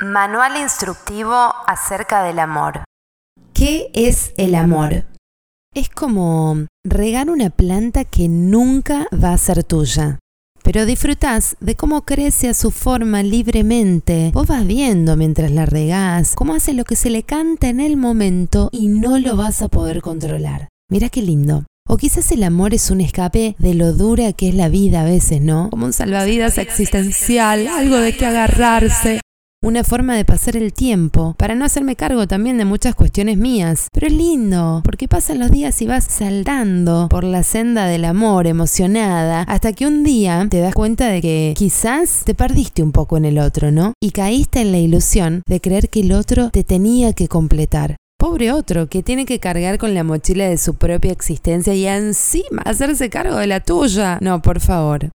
Manual instructivo acerca del amor. ¿Qué es el amor? Es como regar una planta que nunca va a ser tuya. Pero disfrutás de cómo crece a su forma libremente. Vos vas viendo mientras la regás, cómo hace lo que se le canta en el momento y no lo vas a poder controlar. Mira qué lindo. O quizás el amor es un escape de lo dura que es la vida a veces, ¿no? Como un salvavidas existencial, algo de que agarrarse una forma de pasar el tiempo, para no hacerme cargo también de muchas cuestiones mías. Pero es lindo, porque pasan los días y vas saltando por la senda del amor, emocionada, hasta que un día te das cuenta de que quizás te perdiste un poco en el otro, ¿no? Y caíste en la ilusión de creer que el otro te tenía que completar. Pobre otro, que tiene que cargar con la mochila de su propia existencia y encima hacerse cargo de la tuya. No, por favor.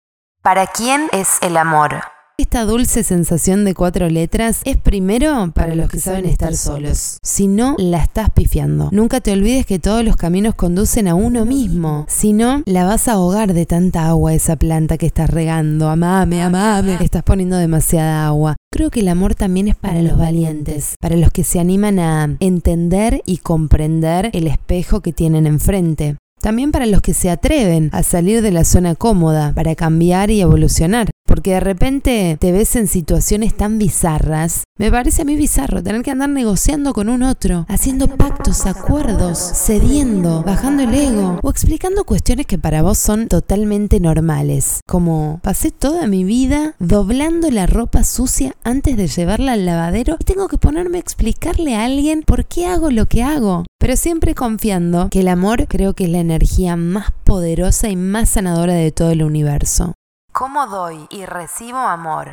¿Para quién es el amor? Esta dulce sensación de cuatro letras es primero para los que saben estar solos. Si no, la estás pifiando. Nunca te olvides que todos los caminos conducen a uno mismo. Si no, la vas a ahogar de tanta agua esa planta que estás regando. Amame, amame. Estás poniendo demasiada agua. Creo que el amor también es para los valientes, para los que se animan a entender y comprender el espejo que tienen enfrente. También para los que se atreven a salir de la zona cómoda, para cambiar y evolucionar porque de repente te ves en situaciones tan bizarras. Me parece a mí bizarro tener que andar negociando con un otro, haciendo pactos, acuerdos, cediendo, bajando el ego o explicando cuestiones que para vos son totalmente normales, como pasé toda mi vida doblando la ropa sucia antes de llevarla al lavadero y tengo que ponerme a explicarle a alguien por qué hago lo que hago, pero siempre confiando que el amor creo que es la energía más poderosa y más sanadora de todo el universo. ¿Cómo doy y recibo amor?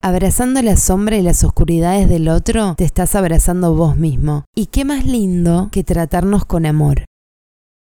Abrazando la sombra y las oscuridades del otro, te estás abrazando vos mismo. Y qué más lindo que tratarnos con amor.